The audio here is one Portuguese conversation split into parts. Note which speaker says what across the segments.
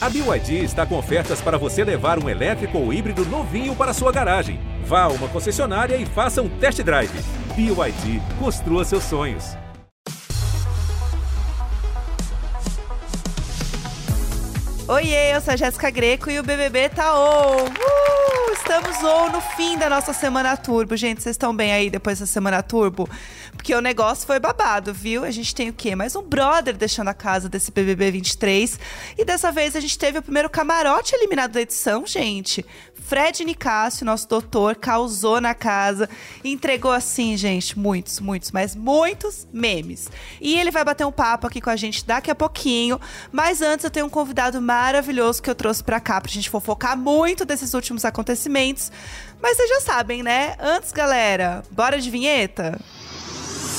Speaker 1: A BYD está com ofertas para você levar um elétrico ou híbrido novinho para sua garagem. Vá a uma concessionária e faça um test drive. BYD, construa seus sonhos.
Speaker 2: Oiê, eu sou a Jéssica Greco e o BBB tá on! Uh, estamos on no fim da nossa semana turbo. Gente, vocês estão bem aí depois da semana turbo? Porque o negócio foi babado, viu? A gente tem o quê? Mais um brother deixando a casa desse BBB 23. E dessa vez a gente teve o primeiro camarote eliminado da edição, gente. Fred Nicásio, nosso doutor, causou na casa e entregou assim, gente, muitos, muitos, mas muitos memes. E ele vai bater um papo aqui com a gente daqui a pouquinho, mas antes eu tenho um convidado maravilhoso que eu trouxe para cá pra gente fofocar muito desses últimos acontecimentos. Mas vocês já sabem, né? Antes, galera, bora de vinheta?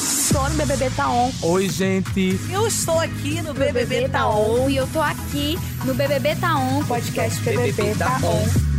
Speaker 3: Estou no BBB Tá On.
Speaker 4: Oi, gente.
Speaker 3: Eu estou aqui no BBB, BBB Tá On.
Speaker 5: E eu tô aqui no BBB Tá On.
Speaker 3: Podcast BBB, BBB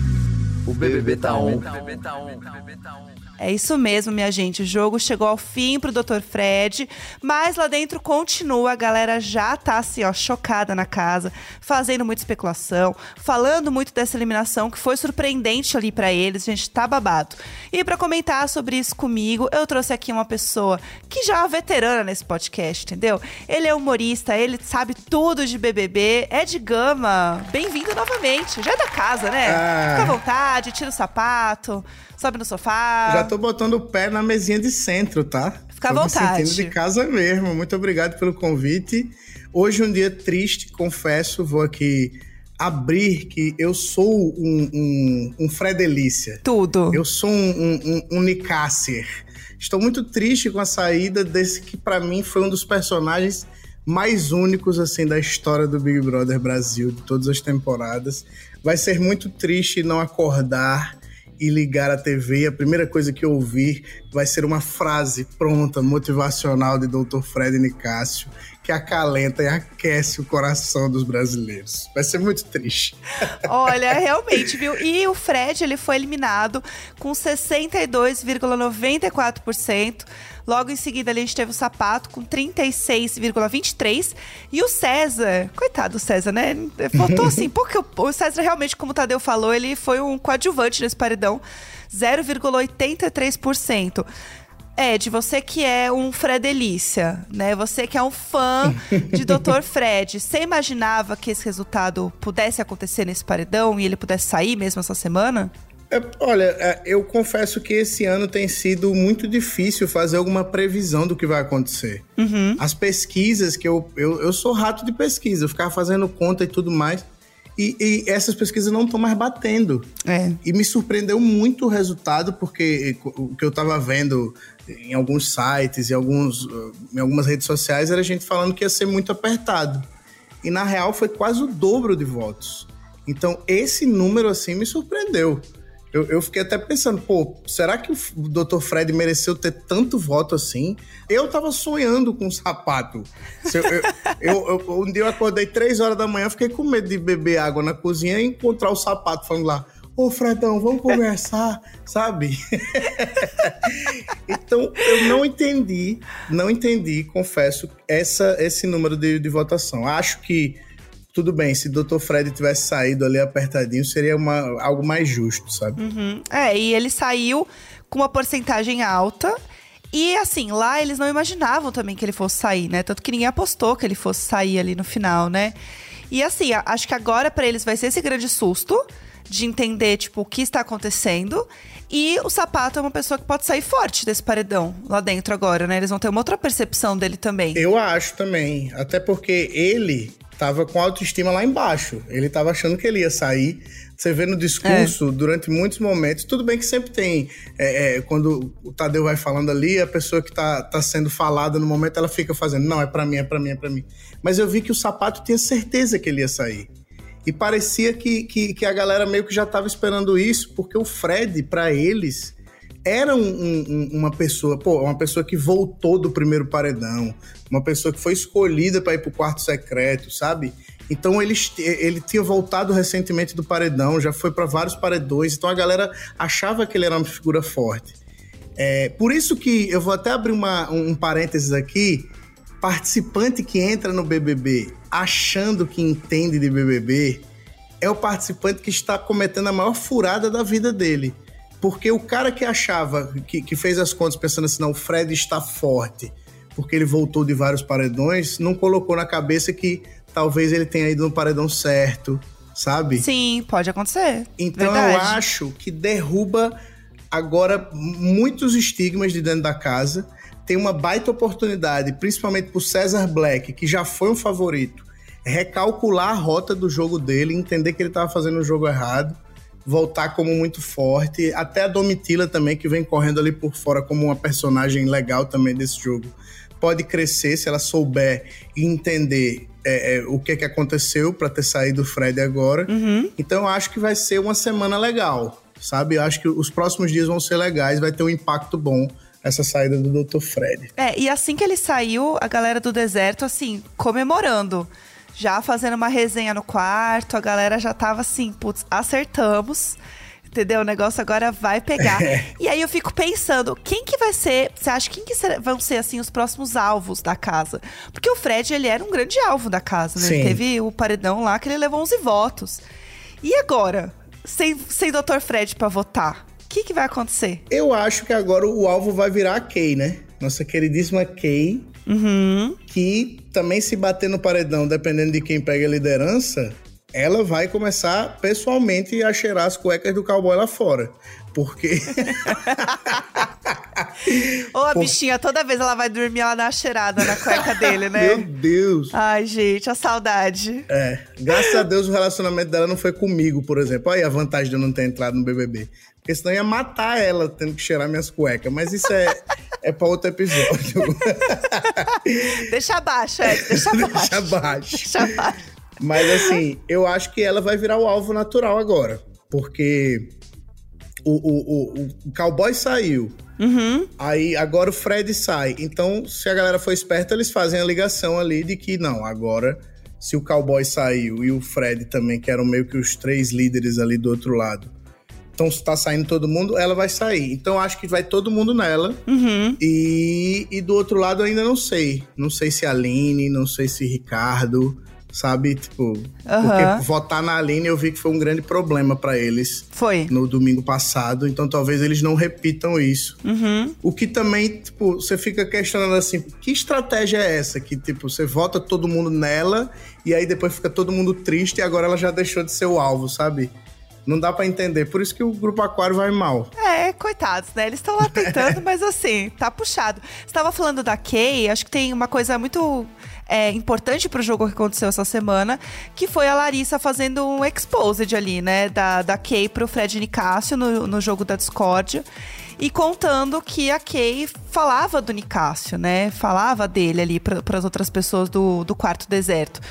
Speaker 3: Tá On.
Speaker 4: O BBB tá on.
Speaker 2: É isso mesmo, minha gente. O jogo chegou ao fim pro Dr. Fred, mas lá dentro continua. A galera já tá assim, ó, chocada na casa, fazendo muita especulação, falando muito dessa eliminação que foi surpreendente ali para eles. A gente tá babado. E para comentar sobre isso comigo, eu trouxe aqui uma pessoa que já é veterana nesse podcast, entendeu? Ele é humorista, ele sabe tudo de BBB, é de gama. Bem-vindo novamente. Já é da casa, né? Ah. Fica à vontade, tira o sapato sobe no sofá.
Speaker 6: Já tô botando o pé na mesinha de centro, tá?
Speaker 2: Fica à vontade.
Speaker 6: Me sentindo de casa mesmo. Muito obrigado pelo convite. Hoje é um dia triste, confesso, vou aqui abrir que eu sou um, um, um Fredelícia.
Speaker 2: Tudo.
Speaker 6: Eu sou um, um, um Nicácer. Estou muito triste com a saída desse que para mim foi um dos personagens mais únicos assim da história do Big Brother Brasil, de todas as temporadas. Vai ser muito triste não acordar e ligar a TV, a primeira coisa que eu ouvir vai ser uma frase pronta, motivacional de Dr. Fred Nicásio, que acalenta e aquece o coração dos brasileiros. Vai ser muito triste.
Speaker 2: Olha, realmente, viu? E o Fred, ele foi eliminado com 62,94%. Logo em seguida, ali, a gente teve o Sapato com 36,23%. E o César, coitado do César, né? Faltou assim, porque o César realmente, como o Tadeu falou, ele foi um coadjuvante nesse paredão. 0,83%. Ed, você que é um Fredelícia, né? Você que é um fã de Dr. Fred, você imaginava que esse resultado pudesse acontecer nesse paredão e ele pudesse sair mesmo essa semana?
Speaker 6: É, olha, é, eu confesso que esse ano tem sido muito difícil fazer alguma previsão do que vai acontecer. Uhum. As pesquisas que eu, eu. Eu sou rato de pesquisa, eu ficava fazendo conta e tudo mais. E, e essas pesquisas não estão mais batendo.
Speaker 2: É.
Speaker 6: E me surpreendeu muito o resultado, porque o que eu estava vendo em alguns sites, em, alguns, em algumas redes sociais, era gente falando que ia ser muito apertado. E na real foi quase o dobro de votos. Então esse número assim me surpreendeu. Eu, eu fiquei até pensando, pô, será que o Dr. Fred mereceu ter tanto voto assim? Eu tava sonhando com um sapato. Eu, eu, eu, um dia eu acordei três horas da manhã, fiquei com medo de beber água na cozinha e encontrar o sapato falando lá, Ô, Fredão, vamos conversar, sabe? então, eu não entendi, não entendi, confesso, essa, esse número de, de votação. Acho que, tudo bem, se o Dr. Fred tivesse saído ali apertadinho, seria uma, algo mais justo, sabe?
Speaker 2: Uhum. É, e ele saiu com uma porcentagem alta. E assim, lá eles não imaginavam também que ele fosse sair, né? Tanto que ninguém apostou que ele fosse sair ali no final, né? E assim, acho que agora para eles vai ser esse grande susto de entender, tipo, o que está acontecendo. E o sapato é uma pessoa que pode sair forte desse paredão lá dentro agora, né? Eles vão ter uma outra percepção dele também.
Speaker 6: Eu acho também. Até porque ele tava com autoestima lá embaixo. Ele tava achando que ele ia sair. Você vê no discurso, é. durante muitos momentos, tudo bem que sempre tem. É, é, quando o Tadeu vai falando ali, a pessoa que tá, tá sendo falada no momento, ela fica fazendo, não, é para mim, é para mim, é para mim. Mas eu vi que o sapato tinha certeza que ele ia sair. E parecia que, que, que a galera meio que já estava esperando isso, porque o Fred, para eles, era um, um, uma pessoa, pô, uma pessoa que voltou do primeiro paredão, uma pessoa que foi escolhida para ir pro quarto secreto, sabe? Então ele, ele tinha voltado recentemente do paredão, já foi para vários paredões, então a galera achava que ele era uma figura forte. É, por isso que eu vou até abrir uma, um parênteses aqui. Participante que entra no BBB achando que entende de BBB, é o participante que está cometendo a maior furada da vida dele. Porque o cara que achava, que, que fez as contas pensando assim, não, o Fred está forte, porque ele voltou de vários paredões, não colocou na cabeça que talvez ele tenha ido no paredão certo, sabe?
Speaker 2: Sim, pode acontecer.
Speaker 6: Então
Speaker 2: Verdade.
Speaker 6: eu acho que derruba agora muitos estigmas de dentro da casa. Tem uma baita oportunidade, principalmente pro César Black, que já foi um favorito, recalcular a rota do jogo dele, entender que ele estava fazendo o jogo errado, voltar como muito forte. Até a Domitila também, que vem correndo ali por fora como uma personagem legal também desse jogo, pode crescer se ela souber entender é, é, o que, que aconteceu para ter saído o Fred agora. Então eu acho que vai ser uma semana legal, sabe? Eu acho que os próximos dias vão ser legais, vai ter um impacto bom essa saída do Dr. Fred.
Speaker 2: É, e assim que ele saiu, a galera do deserto, assim, comemorando. Já fazendo uma resenha no quarto, a galera já tava assim, putz, acertamos. Entendeu? O negócio agora vai pegar. E aí eu fico pensando, quem que vai ser. Você acha quem que vão ser, assim, os próximos alvos da casa? Porque o Fred, ele era um grande alvo da casa, né? Ele
Speaker 6: Sim.
Speaker 2: teve o paredão lá que ele levou 11 votos. E agora? Sem, sem Dr. Fred pra votar? O que, que vai acontecer?
Speaker 6: Eu acho que agora o alvo vai virar a Kay, né? Nossa queridíssima Kay,
Speaker 2: Uhum.
Speaker 6: que também se bater no paredão, dependendo de quem pega a liderança, ela vai começar pessoalmente a cheirar as cuecas do cowboy lá fora. Porque
Speaker 2: Ô, a bichinha, toda vez ela vai dormir, ela dá uma cheirada na cueca dele,
Speaker 6: Meu
Speaker 2: né?
Speaker 6: Deus.
Speaker 2: Ai, gente, a saudade.
Speaker 6: É, graças a Deus o relacionamento dela não foi comigo, por exemplo. Olha aí a vantagem de eu não ter entrado no BBB. Porque senão ia matar ela tendo que cheirar minhas cuecas. Mas isso é, é pra outro episódio.
Speaker 2: Deixa abaixo, Ed, deixa abaixo.
Speaker 6: Deixa abaixo.
Speaker 2: Deixa abaixo.
Speaker 6: Mas assim, eu acho que ela vai virar o alvo natural agora. Porque o, o, o, o cowboy saiu.
Speaker 2: Uhum.
Speaker 6: Aí agora o Fred sai. Então, se a galera for esperta, eles fazem a ligação ali de que não, agora, se o cowboy saiu e o Fred também, que eram meio que os três líderes ali do outro lado. Então, se tá saindo todo mundo, ela vai sair. Então, acho que vai todo mundo nela.
Speaker 2: Uhum.
Speaker 6: E, e do outro lado, eu ainda não sei. Não sei se a Aline, não sei se Ricardo, sabe? Tipo,
Speaker 2: Aham.
Speaker 6: porque votar na Aline eu vi que foi um grande problema pra eles
Speaker 2: Foi.
Speaker 6: no domingo passado, então talvez eles não repitam isso.
Speaker 2: Uhum.
Speaker 6: O que também, tipo, você fica questionando assim, que estratégia é essa? Que, tipo, você vota todo mundo nela e aí depois fica todo mundo triste e agora ela já deixou de ser o alvo, sabe? Não dá pra entender. Por isso que o Grupo Aquário vai mal.
Speaker 2: É, coitados, né? Eles estão lá tentando, mas assim, tá puxado. Você tava falando da Kay, acho que tem uma coisa muito é, importante pro jogo que aconteceu essa semana, que foi a Larissa fazendo um exposed ali, né? Da, da Kay pro Fred Nicásio no, no jogo da Discord. E contando que a Kay falava do Nicásio, né? Falava dele ali para as outras pessoas do, do quarto deserto.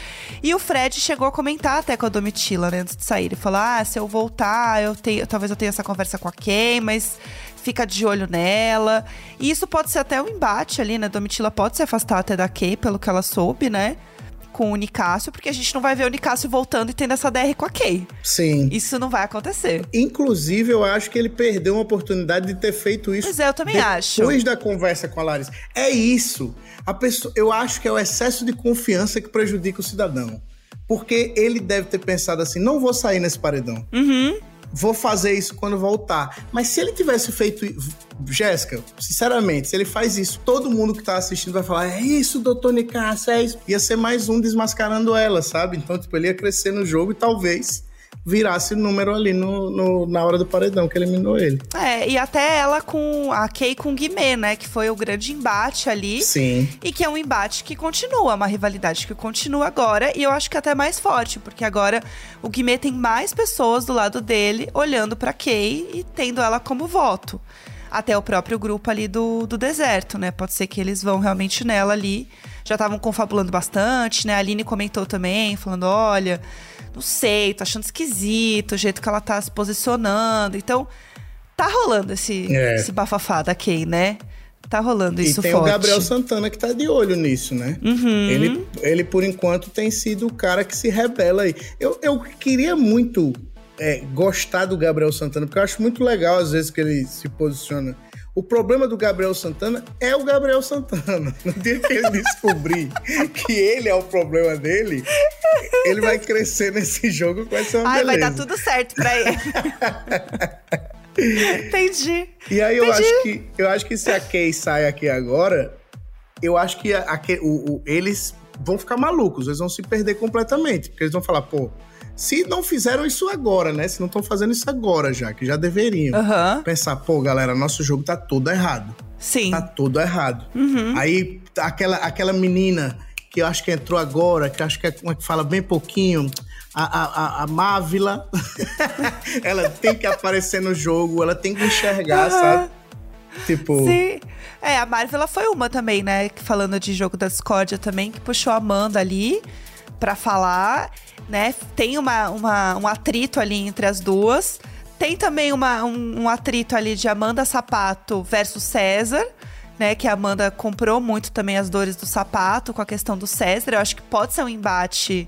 Speaker 2: E o Fred chegou a comentar até com a Domitila, né? Antes de sair. Ele falou: ah, se eu voltar, eu tenho, talvez eu tenha essa conversa com a Kay, mas fica de olho nela. E isso pode ser até um embate ali, né? Domitila pode se afastar até da Kay, pelo que ela soube, né? Com o Nicásio, porque a gente não vai ver o Nicásio voltando e tendo essa DR com a Kay.
Speaker 6: Sim.
Speaker 2: Isso não vai acontecer.
Speaker 6: Inclusive, eu acho que ele perdeu uma oportunidade de ter feito isso.
Speaker 2: Pois é, eu também acho.
Speaker 6: Depois da conversa com a Larissa. É isso. A pessoa, eu acho que é o excesso de confiança que prejudica o cidadão. Porque ele deve ter pensado assim: não vou sair nesse paredão.
Speaker 2: Uhum.
Speaker 6: Vou fazer isso quando voltar. Mas se ele tivesse feito. Jéssica, sinceramente, se ele faz isso, todo mundo que tá assistindo vai falar: é isso, doutor Nicasso, é isso. Ia ser mais um desmascarando ela, sabe? Então, tipo, ele ia crescer no jogo e talvez virasse número ali no, no- na hora do paredão que eliminou ele.
Speaker 2: É, e até ela com a Kay com o Guimê, né? Que foi o grande embate ali.
Speaker 6: Sim.
Speaker 2: E que é um embate que continua, uma rivalidade que continua agora. E eu acho que até mais forte, porque agora o Guimê tem mais pessoas do lado dele olhando pra Kay e tendo ela como voto. Até o próprio grupo ali do, do deserto, né? Pode ser que eles vão realmente nela ali. Já estavam confabulando bastante, né? A Aline comentou também, falando: olha, não sei, tô achando esquisito o jeito que ela tá se posicionando. Então, tá rolando esse,
Speaker 6: É.
Speaker 2: esse bafafá da Kay, né? Tá rolando isso
Speaker 6: e tem
Speaker 2: forte.
Speaker 6: o Gabriel Santana que tá de olho nisso, né?
Speaker 2: Uhum.
Speaker 6: Ele, ele, por enquanto, tem sido o cara que se rebela aí. Eu, eu queria muito é, gostar do Gabriel Santana, porque eu acho muito legal, às vezes, que ele se posiciona. O problema do Gabriel Santana é o Gabriel Santana. No dia que ele descobrir que ele é o problema dele, ele vai crescer nesse jogo com essa
Speaker 2: Ai, vai dar tudo certo pra ele. Entendi.
Speaker 6: E aí eu
Speaker 2: Entendi.
Speaker 6: acho que eu acho que se a Kay sai aqui agora, eu acho que a, a o- o- eles vão ficar malucos, eles vão se perder completamente, porque eles vão falar, pô, se não fizeram isso agora, né? Se não estão fazendo isso agora já, que já deveriam.
Speaker 2: Aham.
Speaker 6: Pensar, pô, galera, nosso jogo tá todo errado.
Speaker 2: Sim.
Speaker 6: Tá todo errado.
Speaker 2: Uhum.
Speaker 6: Aí aquela, aquela menina que eu acho que entrou agora, que eu acho que é uma que fala bem pouquinho, a, a, a, Mávila, ela tem que aparecer no jogo, ela tem que enxergar, sabe? Tipo,
Speaker 2: Sim. É, a Marvel foi uma também, né? Falando de jogo da discórdia também, que puxou a Amanda ali pra falar, né? Tem uma, uma- um atrito ali entre as duas. Tem também uma- um, um atrito ali de Amanda Sapato versus César, né? Que a Amanda comprou muito também as dores do sapato com a questão do César. Eu acho que pode ser um embate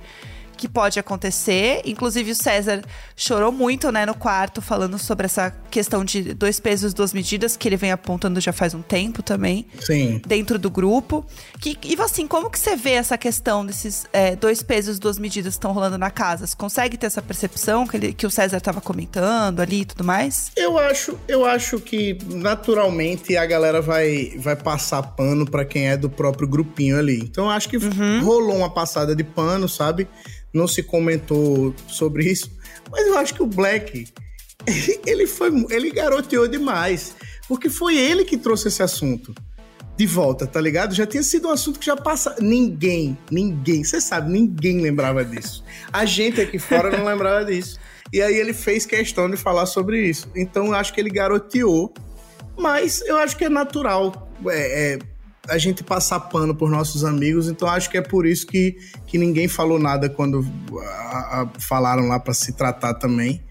Speaker 2: que pode acontecer. Inclusive, o César chorou muito, né, no quarto, falando sobre essa questão de dois pesos, duas medidas, que ele vem apontando já faz um tempo também,
Speaker 6: sim.
Speaker 2: dentro do grupo. Que, e assim, como que você vê essa questão desses é, dois pesos, duas medidas que estão rolando na casa? Você consegue ter essa percepção que, ele- que o César estava comentando ali e tudo mais?
Speaker 6: Eu acho, eu acho que naturalmente a galera vai, vai passar pano pra quem é do próprio grupinho ali. Então eu acho que rolou uma passada de pano, sabe? Não se comentou sobre isso. Mas eu acho que o Black, ele foi, ele garoteou demais. Porque foi ele que trouxe esse assunto de volta, tá ligado? Já tinha sido um assunto que já passa. Ninguém, ninguém, você sabe, ninguém lembrava disso. A gente aqui fora não lembrava disso. E aí ele fez questão de falar sobre isso. Então eu acho que ele garoteou, mas eu acho que é natural é, é, a gente passar pano por nossos amigos. Então acho que é por isso que, que ninguém falou nada quando a- a- falaram lá pra se tratar também.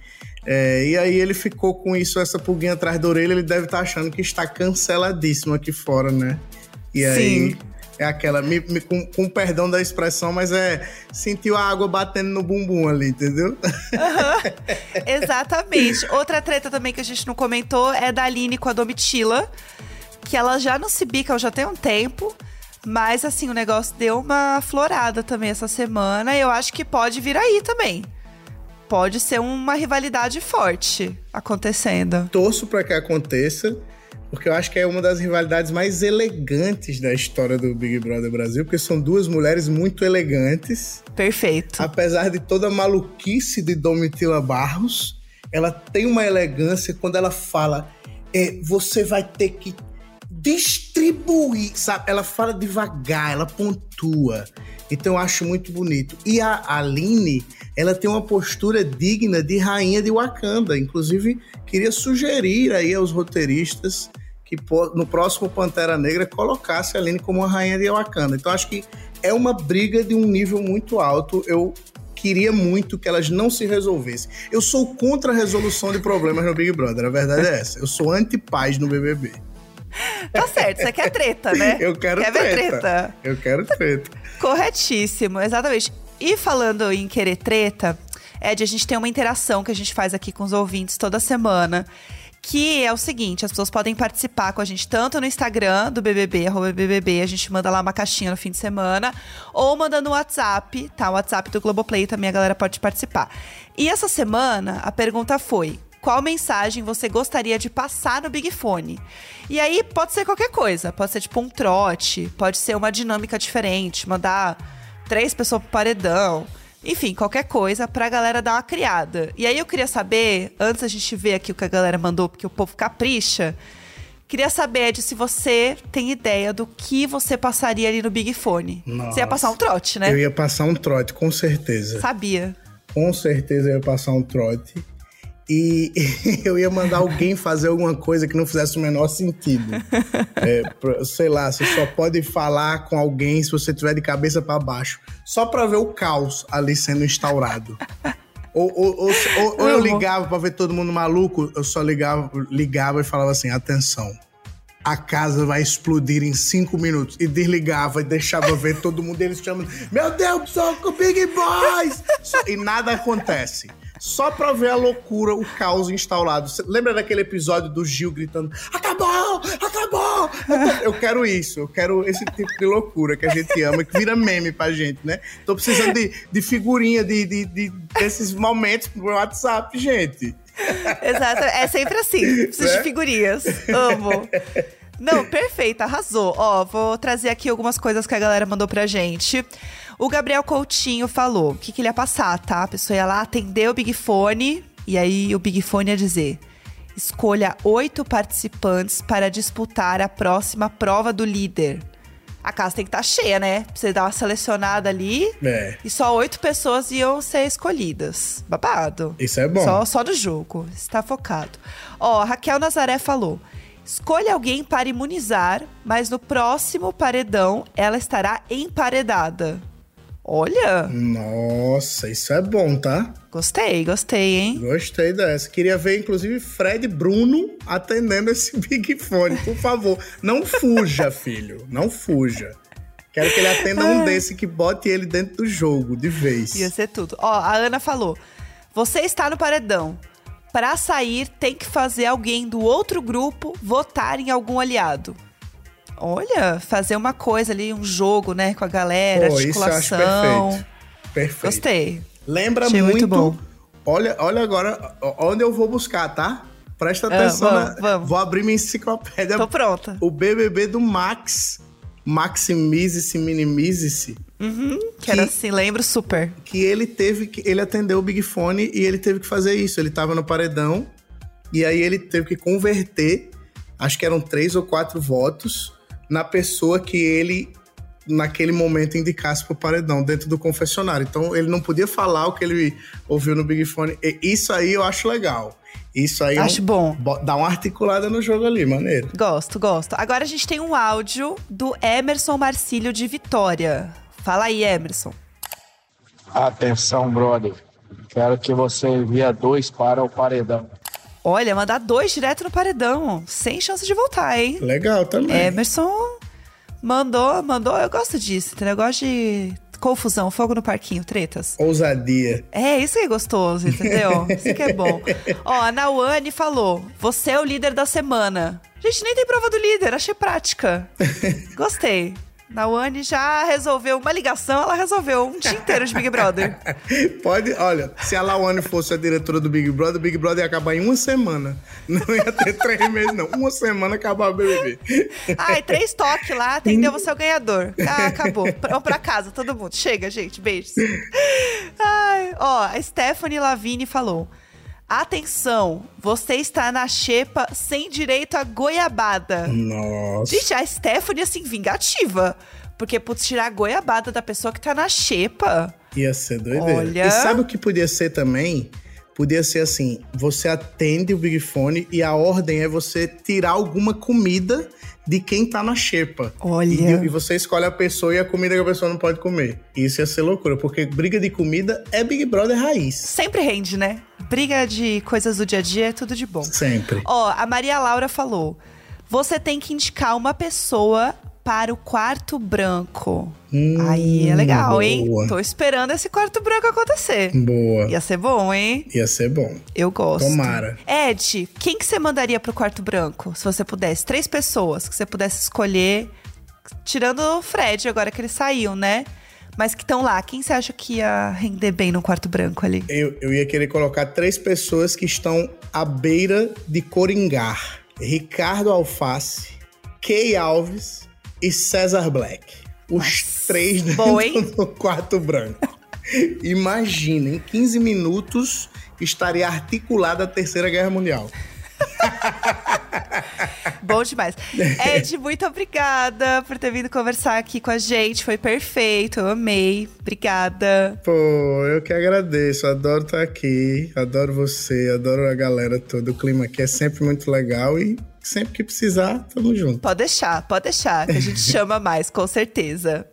Speaker 6: É, e aí ele ficou com isso, essa pulguinha atrás da orelha, ele deve estar achando que está canceladíssimo aqui fora, né? E aí
Speaker 2: Sim.
Speaker 6: é aquela, me- me- com, com perdão da expressão, mas é sentiu a água batendo no bumbum ali, entendeu?
Speaker 2: Exatamente. Outra treta também que a gente não comentou é da Aline com a Domitila, que ela já não se bica já tem um tempo. Mas assim, o negócio deu uma florada também essa semana. E eu acho que pode vir aí também. Pode ser uma rivalidade forte acontecendo.
Speaker 6: Torço para que aconteça, porque eu acho que é uma das rivalidades mais elegantes da história do Big Brother Brasil, porque são duas mulheres muito elegantes.
Speaker 2: Perfeito.
Speaker 6: Apesar de toda a maluquice de Domitila Barros, ela tem uma elegância quando ela fala: é, você vai ter que distribuir, sabe? Ela fala devagar, ela pontua. Então eu acho muito bonito. E a Aline, ela tem uma postura digna de rainha de Wakanda. Inclusive, queria sugerir aí aos roteiristas que no próximo Pantera Negra colocasse a Aline como uma rainha de Wakanda. Então acho que é uma briga de um nível muito alto. Eu queria muito que elas não se resolvessem. Eu sou contra a resolução de problemas no Big Brother, a verdade é essa. Eu sou anti-paz no BBB.
Speaker 2: Tá certo, você quer treta, né?
Speaker 6: Eu quero
Speaker 2: quer ver
Speaker 6: treta.
Speaker 2: treta.
Speaker 6: Eu quero treta.
Speaker 2: Corretíssimo, exatamente. E falando em querer treta, Ed, a gente tem uma interação que a gente faz aqui com os ouvintes toda semana. Que é o seguinte, as pessoas podem participar com a gente tanto no Instagram do BBB, arroba BBB, a gente manda lá uma caixinha no fim de semana, ou manda no WhatsApp, tá? O WhatsApp do Globoplay também a galera pode participar. E essa semana a pergunta foi: qual mensagem você gostaria de passar no Big Fone? E aí pode ser qualquer coisa, pode ser tipo um trote, pode ser uma dinâmica diferente, mandar três pessoas pro paredão. Enfim, qualquer coisa pra galera dar uma criada. E aí eu queria saber, antes a gente ver aqui o que a galera mandou, porque o povo capricha, queria saber, Ed, se você tem ideia do que você passaria ali no Big Fone.
Speaker 6: Nossa.
Speaker 2: Você ia passar um trote, né?
Speaker 6: Eu ia passar um trote, com certeza.
Speaker 2: Sabia.
Speaker 6: Com certeza eu ia passar um trote. E eu ia mandar alguém fazer alguma coisa que não fizesse o menor sentido. É, sei lá, você só pode falar com alguém se você tiver de cabeça pra baixo. Só pra ver o caos ali sendo instaurado. Ou, ou- ou- ou- eu ligava pra ver todo mundo maluco, eu só ligava, ligava e falava assim: atenção. A casa vai explodir em cinco minutos. E desligava e deixava ver todo mundo eles chamando: Meu Deus, soco Big Boys! E nada acontece. Só pra ver a loucura, o caos instaurado. Cê lembra daquele episódio do Gil gritando: Acabou! Acabou! Eu quero isso, eu quero esse tipo de loucura que a gente ama, que vira meme pra gente, né? Tô precisando de, de figurinha de, de, de desses momentos pro WhatsApp, gente.
Speaker 2: Exato, é sempre assim. Preciso
Speaker 6: Né?
Speaker 2: de figurinhas. Amo. Não, perfeito, arrasou. Ó, vou trazer aqui algumas coisas que a galera mandou pra gente. O Gabriel Coutinho falou o que, que ele ia passar, tá? A pessoa ia lá atender o Big Fone e aí o Big Fone ia dizer: escolha oito participantes para disputar a próxima prova do líder. A casa tem que estar cheia, né? Pra você dar uma selecionada ali.
Speaker 6: É.
Speaker 2: E só oito pessoas iam ser escolhidas. Babado.
Speaker 6: Isso é bom.
Speaker 2: Só, só do jogo. Está focado. Ó, Raquel Nazaré falou: escolha alguém para imunizar, mas no próximo paredão ela estará emparedada. Olha,
Speaker 6: Nossa, isso é bom, tá?
Speaker 2: gostei, gostei, hein?
Speaker 6: Gostei dessa. Queria ver, inclusive, Fred Bruno atendendo esse Big Fone. Por favor, não fuja, filho. Não fuja. Quero que ele atenda um desse que bote ele dentro do jogo, de vez.
Speaker 2: Ia ser tudo. Ó, a Ana falou: você está no paredão. Para sair, tem que fazer alguém do outro grupo votar em algum aliado. Olha, fazer uma coisa ali, um jogo, né, com a galera,
Speaker 6: Pô, isso eu acho
Speaker 2: articulação.
Speaker 6: perfeito. Perfeito.
Speaker 2: Gostei.
Speaker 6: Lembra
Speaker 2: Achei muito
Speaker 6: muito.
Speaker 2: bom.
Speaker 6: Olha, olha agora onde eu vou buscar, tá? Presta
Speaker 2: Ah,
Speaker 6: atenção.
Speaker 2: vamos,
Speaker 6: na-
Speaker 2: vamos.
Speaker 6: Vou abrir minha enciclopédia.
Speaker 2: Tô pronta.
Speaker 6: O BBB do Max. Maximize-se, minimize-se.
Speaker 2: Que era
Speaker 6: Que-
Speaker 2: assim, lembro super.
Speaker 6: que ele teve que ele atendeu o Big Fone e ele teve que fazer isso. Ele tava no paredão e aí ele teve que converter, acho que eram três ou quatro votos na pessoa que ele naquele momento indicasse pro paredão dentro do confessionário. Então ele não podia falar o que ele ouviu no Big Fone. E isso aí eu acho legal. Isso aí é
Speaker 2: Acho
Speaker 6: um-
Speaker 2: bom.
Speaker 6: bo- dá uma articulada no jogo ali, maneiro.
Speaker 2: Gosto, gosto. Agora a gente tem um áudio do Emerson Marcílio de Vitória. Fala aí, Emerson.
Speaker 7: Atenção, brother. Quero que você envie dois para o paredão.
Speaker 2: Olha, mandar dois direto no paredão. Sem chance de voltar, hein?
Speaker 6: Legal também.
Speaker 2: Emerson mandou, mandou. Eu gosto disso, entendeu? Eu gosto de confusão, fogo no parquinho, tretas.
Speaker 6: Ousadia.
Speaker 2: É, isso que é gostoso, entendeu? isso que é bom. Ó, a Nauane falou: você é o líder da semana. Gente, nem tem prova do líder, achei prática. Gostei. Nauane já resolveu uma ligação, ela resolveu um dia inteiro de Big Brother.
Speaker 6: Pode, olha, se a Lawane fosse a diretora do Big Brother, o Big Brother ia acabar em uma semana. Não ia ter três meses, não. Uma semana acabava o BBB.
Speaker 2: Ai, três toques lá, atendeu você é o ganhador. Ah, acabou. Vamos pra casa, todo mundo. Chega, gente, beijos. Ai, ó, a Stephanie Lavini falou. Atenção, você está na xepa sem direito a goiabada.
Speaker 6: Nossa.
Speaker 2: Gente, a Stephanie, assim, vingativa. Porque, putz, tirar a goiabada da pessoa que tá na xepa.
Speaker 6: Ia ser doideira.
Speaker 2: Olha.
Speaker 6: E sabe o que podia ser também? Podia ser assim: você atende o Big Fone e a ordem é você tirar alguma comida de quem tá na xepa.
Speaker 2: Olha.
Speaker 6: E, e você escolhe a pessoa e a comida que a pessoa não pode comer. Isso ia ser loucura, porque briga de comida é Big Brother raiz.
Speaker 2: Sempre rende, né? Briga de coisas do dia a dia é tudo de bom.
Speaker 6: Sempre.
Speaker 2: Ó, a Maria Laura falou: você tem que indicar uma pessoa para o quarto branco. Aí é legal, hein?
Speaker 6: Hum, boa.
Speaker 2: Tô esperando esse quarto branco acontecer.
Speaker 6: Boa.
Speaker 2: Ia ser bom, hein?
Speaker 6: Ia ser bom.
Speaker 2: Eu gosto.
Speaker 6: Tomara.
Speaker 2: Ed, quem que você mandaria pro quarto branco? Se você pudesse. Três pessoas que você pudesse escolher. Tirando o Fred, agora que ele saiu, né? Mas que estão lá. Quem você acha que ia render bem no quarto branco ali?
Speaker 6: Eu, eu ia querer colocar três pessoas que estão à beira de coringar: Ricardo Alface, Kay Alves e César Black. Os três dentro
Speaker 2: hein?
Speaker 6: do quarto branco. Imagina, em 15 minutos estaria articulada a Terceira Guerra Mundial.
Speaker 2: Bom demais. Ed, muito obrigada por ter vindo conversar aqui com a gente. Foi perfeito, eu amei. Obrigada.
Speaker 6: Pô, eu que agradeço. Adoro estar aqui. Adoro você, adoro a galera toda. O clima aqui é sempre muito legal e sempre que precisar, tamo junto.
Speaker 2: Pode deixar, pode deixar, que a gente chama mais, com certeza.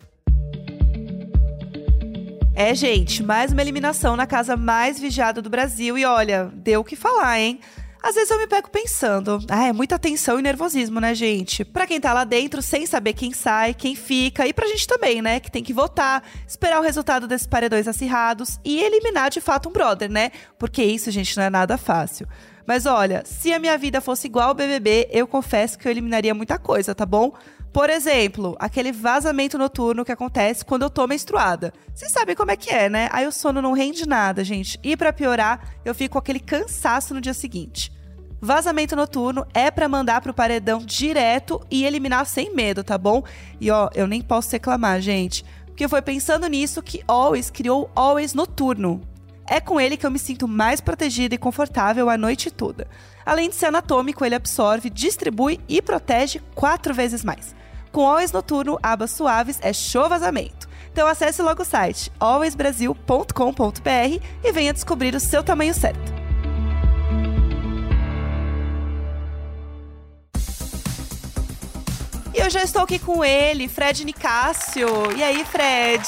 Speaker 2: É, gente, mais uma eliminação na casa mais vigiada do Brasil. E olha, deu o que falar, hein? Às vezes eu me pego pensando, ah, é muita tensão e nervosismo, né, gente? Pra quem tá lá dentro, sem saber quem sai, quem fica, e pra gente também, né, que tem que votar, esperar o resultado desses paredões acirrados e eliminar de fato um brother, né? Porque isso, gente, não é nada fácil. Mas olha, se a minha vida fosse igual ao BBB, eu confesso que eu eliminaria muita coisa, tá bom? Por exemplo, aquele vazamento noturno que acontece quando eu tô menstruada. Vocês sabem como é que é, né? Aí o sono não rende nada, gente. E para piorar, eu fico com aquele cansaço no dia seguinte. Vazamento noturno é para mandar pro paredão direto e eliminar sem medo, tá bom? E ó, eu nem posso reclamar, gente, porque foi pensando nisso que Always criou Always Noturno. É com ele que eu me sinto mais protegida e confortável a noite toda. Além de ser anatômico, ele absorve, distribui e protege quatro vezes mais. Com Always Noturno, abas suaves é show vazamento. Então acesse logo o site alwaysbrasil.com.br e venha descobrir o seu tamanho certo. E eu já estou aqui com ele, Fred Nicásio. E aí, Fred?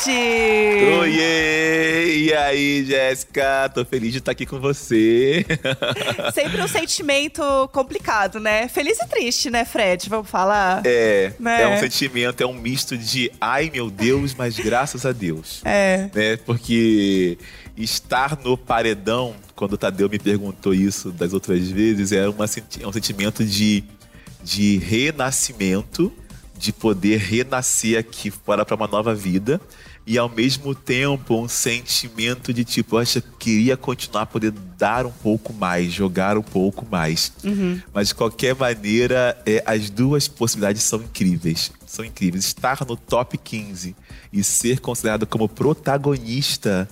Speaker 8: Oiê! E aí, Jéssica? Tô feliz de estar aqui com você.
Speaker 2: Sempre um sentimento complicado, né? Feliz e triste, né, Fred? Vamos falar?
Speaker 8: É,
Speaker 2: Né?
Speaker 8: é um sentimento, é um misto de ai meu Deus, mas graças a Deus.
Speaker 2: É.
Speaker 8: Né? Porque estar no paredão, quando o Tadeu me perguntou isso das outras vezes, é, uma, é um sentimento de, de renascimento, de poder renascer aqui fora para uma nova vida. E ao mesmo tempo um sentimento de tipo, eu acho queria continuar a poder dar um pouco mais, jogar um pouco mais. Mas de qualquer maneira, é, as duas possibilidades são incríveis. São incríveis. Estar no top 15 e ser considerado como protagonista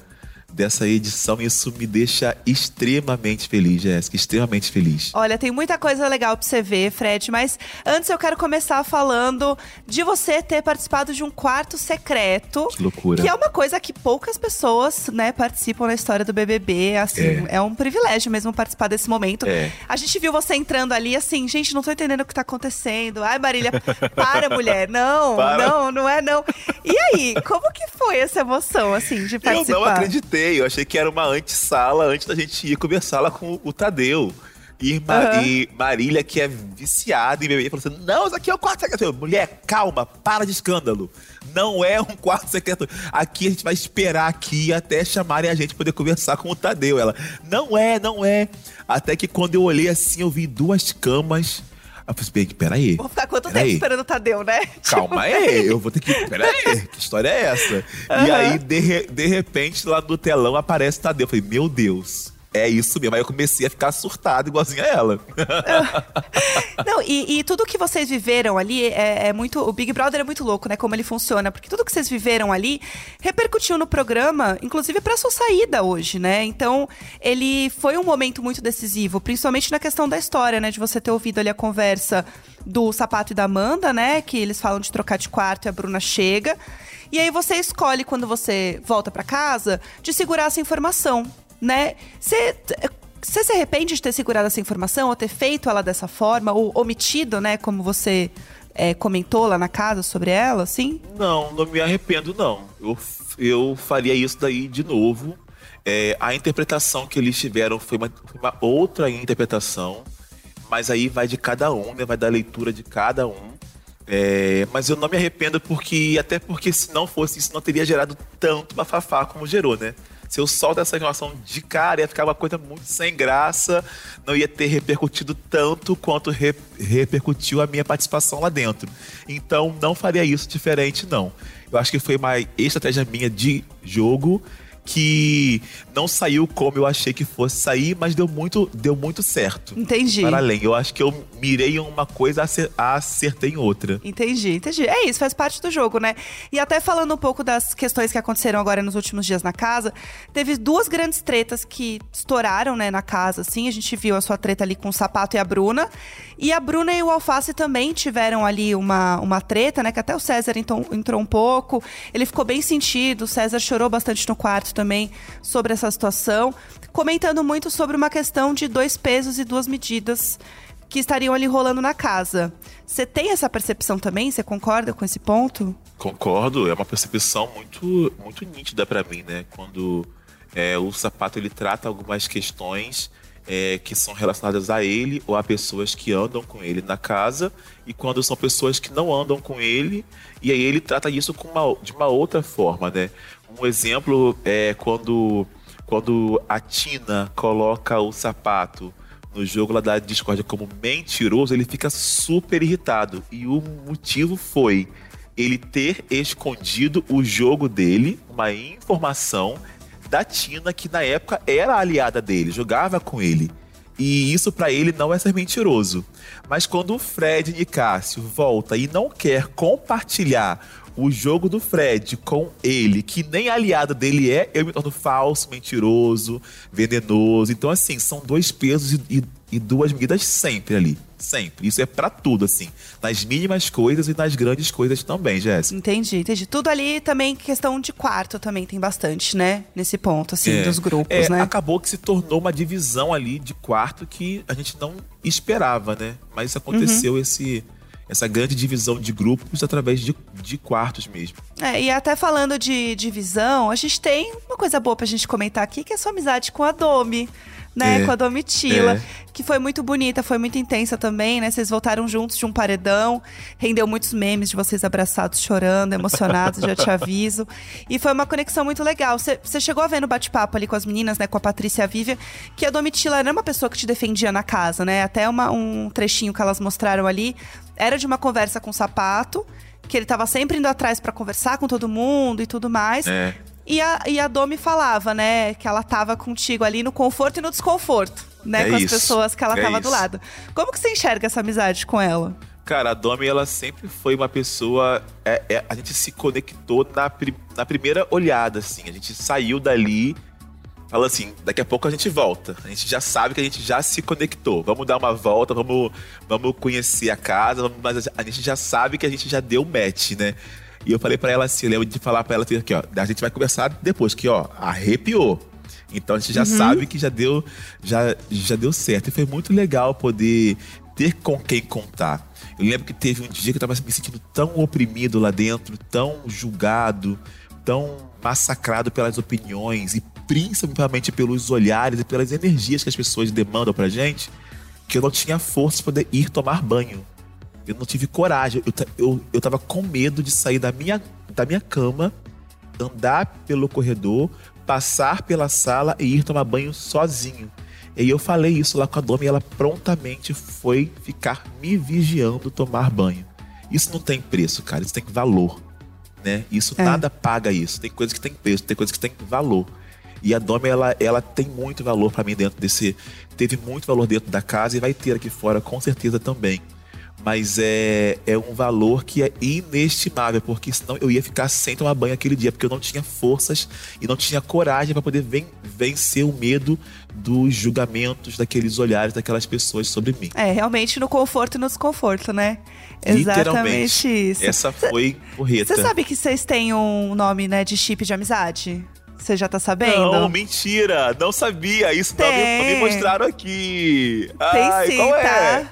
Speaker 8: dessa edição, isso me deixa extremamente feliz, Jéssica. Extremamente feliz.
Speaker 2: Olha, tem muita coisa legal pra você ver, Fred, mas antes eu quero começar falando de você ter participado de um quarto secreto.
Speaker 8: Que loucura.
Speaker 2: Que é uma coisa que poucas pessoas, né, participam na história do BBB. Assim, é, um privilégio mesmo participar desse momento.
Speaker 8: É.
Speaker 2: A gente viu você entrando ali assim, gente, não tô entendendo o que tá acontecendo. Ai, Marília, para, mulher. Não,
Speaker 8: Para.
Speaker 2: não, não é não. E aí, como que foi essa emoção, assim, de
Speaker 8: Eu
Speaker 2: participar?
Speaker 8: não acreditei. Eu achei que era uma antessala antes da gente ir conversar lá com o Tadeu. E, Ma-
Speaker 2: Aham.
Speaker 8: e Marília, que é viciada em bebê, falou assim: Não, isso aqui é o quarto secreto. Mulher, calma, para de escândalo. Não é um quarto secreto. Aqui a gente vai esperar aqui até chamarem a gente poder conversar com o Tadeu. Ela, não é, não é. Até que quando eu olhei assim, eu vi duas camas. Eu falei, assim, peraí.
Speaker 2: Vou ficar quanto
Speaker 8: Peraí.
Speaker 2: tempo esperando o Tadeu, né?
Speaker 8: Calma aí, eu vou ter que. Pera aí, que história é essa? E aí, de, de repente, lá no telão aparece Tadeu. Eu falei, meu Deus, é isso mesmo. Aí eu comecei a ficar surtado, igualzinho a ela.
Speaker 2: Não, e, e tudo que vocês viveram ali é, é muito. O Big Brother é muito louco, né? Como ele funciona. Porque tudo que vocês viveram ali repercutiu no programa, inclusive pra sua saída hoje, né? Então, ele foi um momento muito decisivo, principalmente na questão da história, né? De você ter ouvido ali a conversa do Sapato e da Amanda, né? Que eles falam de trocar de quarto e a Bruna chega. E aí você escolhe, quando você volta pra casa, de segurar essa informação, né? Você. Você se arrepende de ter segurado essa informação, ou ter feito ela dessa forma, ou omitido, né? Como você é, comentou lá na casa sobre ela, assim?
Speaker 8: Não, não me arrependo, não. Eu, eu faria isso daí de novo. É, a interpretação que eles tiveram foi uma, foi uma outra interpretação, mas aí vai de cada um, né? Vai da leitura de cada um. É, mas eu não me arrependo porque, até porque se não fosse isso, não teria gerado tanto bafafá como gerou, né? Se eu solto essa informação de cara, ia ficar uma coisa muito sem graça, não ia ter repercutido tanto quanto re- repercutiu a minha participação lá dentro. Então, não faria isso diferente, não. Eu acho que foi uma estratégia minha de jogo que não saiu como eu achei que fosse sair, mas deu muito, deu muito certo.
Speaker 2: Entendi.
Speaker 8: Para além, eu acho que eu mirei em uma coisa, acer- acertei em outra.
Speaker 2: Entendi, entendi. É isso, faz parte do jogo, né? E até falando um pouco das questões que aconteceram agora nos últimos dias na casa, teve duas grandes tretas que estouraram, né, na casa, assim. A gente viu a sua treta ali com o Sapato e a Bruna. E a Bruna e o Alface também tiveram ali uma, uma treta, né? Que até o César então, entrou um pouco. Ele ficou bem sentido, o César chorou bastante no quarto também sobre essa situação. Comentando muito sobre uma questão de dois pesos e duas medidas que estariam ali rolando na casa. Você tem essa percepção também? Você concorda com esse ponto?
Speaker 8: Concordo, é uma percepção muito, muito nítida pra mim, né? Quando é, o sapato ele trata algumas questões é, que são relacionadas a ele ou a pessoas que andam com ele na casa, e quando são pessoas que não andam com ele, e aí ele trata isso uma, de uma outra forma, né? Um exemplo é quando, quando a Tina coloca o sapato no jogo lá da Discord como mentiroso, ele fica super irritado. E o motivo foi ele ter escondido o jogo dele, uma informação da Tina, que na época era aliada dele, jogava com ele. E isso para ele não é ser mentiroso. Mas quando o Fred e Cássio volta e não quer compartilhar o jogo do Fred com ele, que nem aliado dele é, eu me torno falso, mentiroso, venenoso. Então, assim, são dois pesos e, e, e duas medidas sempre ali. Sempre. Isso é para tudo, assim. Nas mínimas coisas e nas grandes coisas também, Jéssica.
Speaker 2: Entendi, entendi. Tudo ali também, questão de quarto também tem bastante, né? Nesse ponto, assim,
Speaker 8: É.
Speaker 2: dos grupos,
Speaker 8: É,
Speaker 2: né?
Speaker 8: Acabou que se tornou uma divisão ali de quarto que a gente não esperava, né? Mas isso aconteceu
Speaker 2: Uhum.
Speaker 8: esse, essa grande divisão de grupos através de, de quartos mesmo.
Speaker 2: É, e até falando de divisão, a gente tem uma coisa boa pra gente comentar aqui, que é a sua amizade com a Domi, né?
Speaker 8: É,
Speaker 2: Com a Domitila,
Speaker 8: é.
Speaker 2: que foi muito bonita, foi muito intensa também, né? Vocês voltaram juntos de um paredão, rendeu muitos memes de vocês abraçados, chorando, emocionados, já te aviso. E foi uma conexão muito legal. Você chegou a ver no bate-papo ali com as meninas, né? Com a Patrícia e a Vívia, que a Domitila era uma pessoa que te defendia na casa, né? Até uma- um trechinho que elas mostraram ali, era de uma conversa com o Sapato, que ele tava sempre indo atrás pra conversar com todo mundo e tudo mais.
Speaker 8: É.
Speaker 2: E a, e a Domi falava, né, que ela tava contigo ali no conforto e no desconforto, né,
Speaker 8: É
Speaker 2: com as
Speaker 8: isso,
Speaker 2: pessoas que ela
Speaker 8: é
Speaker 2: tava do
Speaker 8: isso.
Speaker 2: lado. Como que você enxerga essa amizade com ela?
Speaker 8: Cara, a Domi, ela sempre foi uma pessoa. é- é- a gente se conectou na, pri- na primeira olhada, assim. A gente saiu dali. Fala assim, daqui a pouco a gente volta. A gente já sabe que a gente já se conectou. Vamos dar uma volta, vamos, vamos conhecer a casa, vamos- mas a gente já sabe que a gente já deu match, né? E eu falei pra ela assim, eu lembro de falar pra ela assim, aqui, ó, a gente vai conversar depois, que ó, arrepiou. Então a gente já sabe que já deu, já, já deu certo. E foi muito legal poder ter com quem contar. Eu lembro que teve um dia que eu tava me sentindo tão oprimido lá dentro, tão julgado, tão massacrado pelas opiniões e principalmente pelos olhares e pelas energias que as pessoas demandam pra gente, que eu não tinha força para poder ir tomar banho. Eu não tive coragem. Eu, eu, eu tava com medo de sair da minha, da minha cama, andar pelo corredor, passar pela sala e ir tomar banho sozinho. E aí eu falei isso lá com a Domi e ela prontamente foi ficar me vigiando tomar banho. Isso não tem preço, cara. Isso tem valor, né? Isso
Speaker 2: É.
Speaker 8: nada paga isso. Tem coisas que tem preço, tem coisas que tem valor. E a Domi, ela, ela tem muito valor pra mim dentro desse. Teve muito valor dentro da casa e vai ter aqui fora, com certeza também. Mas é, é um valor que é inestimável, porque senão eu ia ficar sem tomar banho aquele dia, porque eu não tinha forças e não tinha coragem para poder ven- vencer o medo dos julgamentos, daqueles olhares daquelas pessoas sobre mim.
Speaker 2: É, realmente no conforto e no desconforto, né?
Speaker 8: Literalmente.
Speaker 2: Exatamente isso.
Speaker 8: Essa foi correta.
Speaker 2: Você sabe que vocês têm um nome, né, de chip de amizade? Você já tá sabendo?
Speaker 8: Não, mentira! Não sabia! Isso não me, não me mostraram aqui!
Speaker 2: Tem
Speaker 8: Ai,
Speaker 2: sim,
Speaker 8: qual é?
Speaker 2: tá?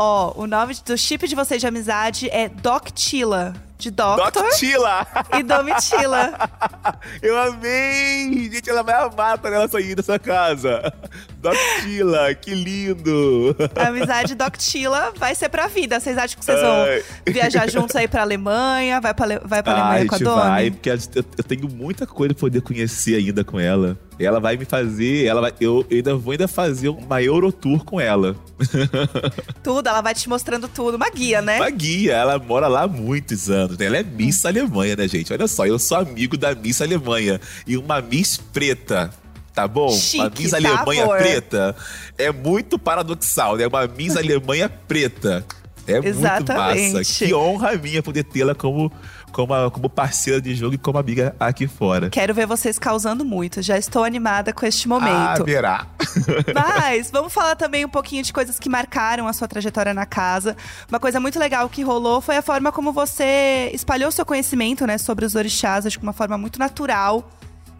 Speaker 2: Ó, o nome do chip de vocês de amizade é Doctila. De Doctor
Speaker 8: Doctila!
Speaker 2: e Domitila.
Speaker 8: Eu amei! Gente, ela vai amar quando ela sair dessa casa. Doctila, que lindo!
Speaker 2: A amizade Doctila vai ser pra vida. Vocês acham que vocês vão
Speaker 8: Ai.
Speaker 2: viajar juntos aí pra Alemanha? Vai pra, vai pra Alemanha
Speaker 8: Ai,
Speaker 2: com a Domi?
Speaker 8: vai, porque eu, eu tenho muita coisa pra poder conhecer ainda com ela. Ela vai me fazer, ela vai, eu ainda vou ainda fazer uma Eurotour com ela.
Speaker 2: Tudo, ela vai te mostrando tudo. Uma guia, né?
Speaker 8: Uma guia, ela mora lá há muitos anos. né? Ela é Miss Alemanha, né, gente? Olha só, eu sou amigo da Miss Alemanha. E uma Miss preta. Tá bom?
Speaker 2: Chique,
Speaker 8: uma Miss
Speaker 2: tá,
Speaker 8: Alemanha
Speaker 2: amor?
Speaker 8: preta é muito paradoxal, né? Uma Miss Alemanha preta. É muito
Speaker 2: Exatamente.
Speaker 8: massa. Que honra minha poder tê-la como, como, a- como parceira de jogo e como amiga aqui fora.
Speaker 2: Quero ver vocês causando muito. Já estou animada com este
Speaker 8: Ah,
Speaker 2: momento.
Speaker 8: verá.
Speaker 2: Mas vamos falar também um pouquinho de coisas que marcaram a sua trajetória na casa. Uma coisa muito legal que rolou foi a forma como você espalhou seu conhecimento, né, sobre os orixás, acho que de uma forma muito natural.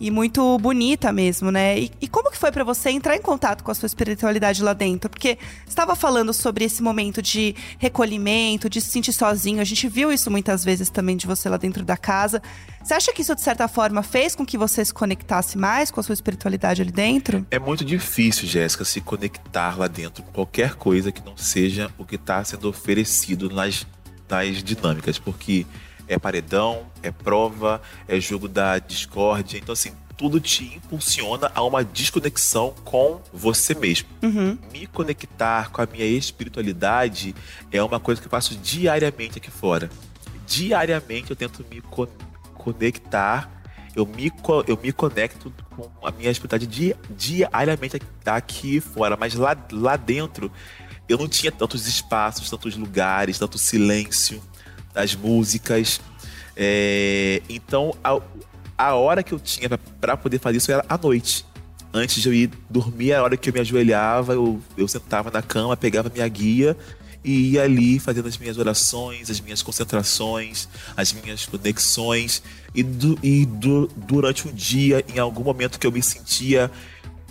Speaker 2: E muito bonita mesmo, né? E, e como que foi para você entrar em contato com a sua espiritualidade lá dentro? Porque estava falando sobre esse momento de recolhimento, de se sentir sozinho. A gente viu isso muitas vezes também de você lá dentro da casa. Você acha que isso de certa forma fez com que você se conectasse mais com a sua espiritualidade ali dentro?
Speaker 8: É muito difícil, Jéssica, se conectar lá dentro com qualquer coisa que não seja o que está sendo oferecido nas, nas dinâmicas, porque é paredão, é prova, é jogo da discórdia. Então, assim, tudo te impulsiona a uma desconexão com você mesmo.
Speaker 2: Uhum.
Speaker 8: Me conectar com a minha espiritualidade é uma coisa que eu faço diariamente aqui fora. Diariamente eu tento me con conectar, eu me, co eu me conecto com a minha espiritualidade di diariamente aqui fora, mas lá, lá dentro eu não tinha tantos espaços, tantos lugares, tanto silêncio das músicas. É, então, a, a hora que eu tinha para poder fazer isso era à noite. Antes de eu ir dormir, a hora que eu me ajoelhava, eu, eu sentava na cama, pegava minha guia e ia ali fazendo as minhas orações, as minhas concentrações, as minhas conexões. E, du, e du, durante o dia, em algum momento que eu me sentia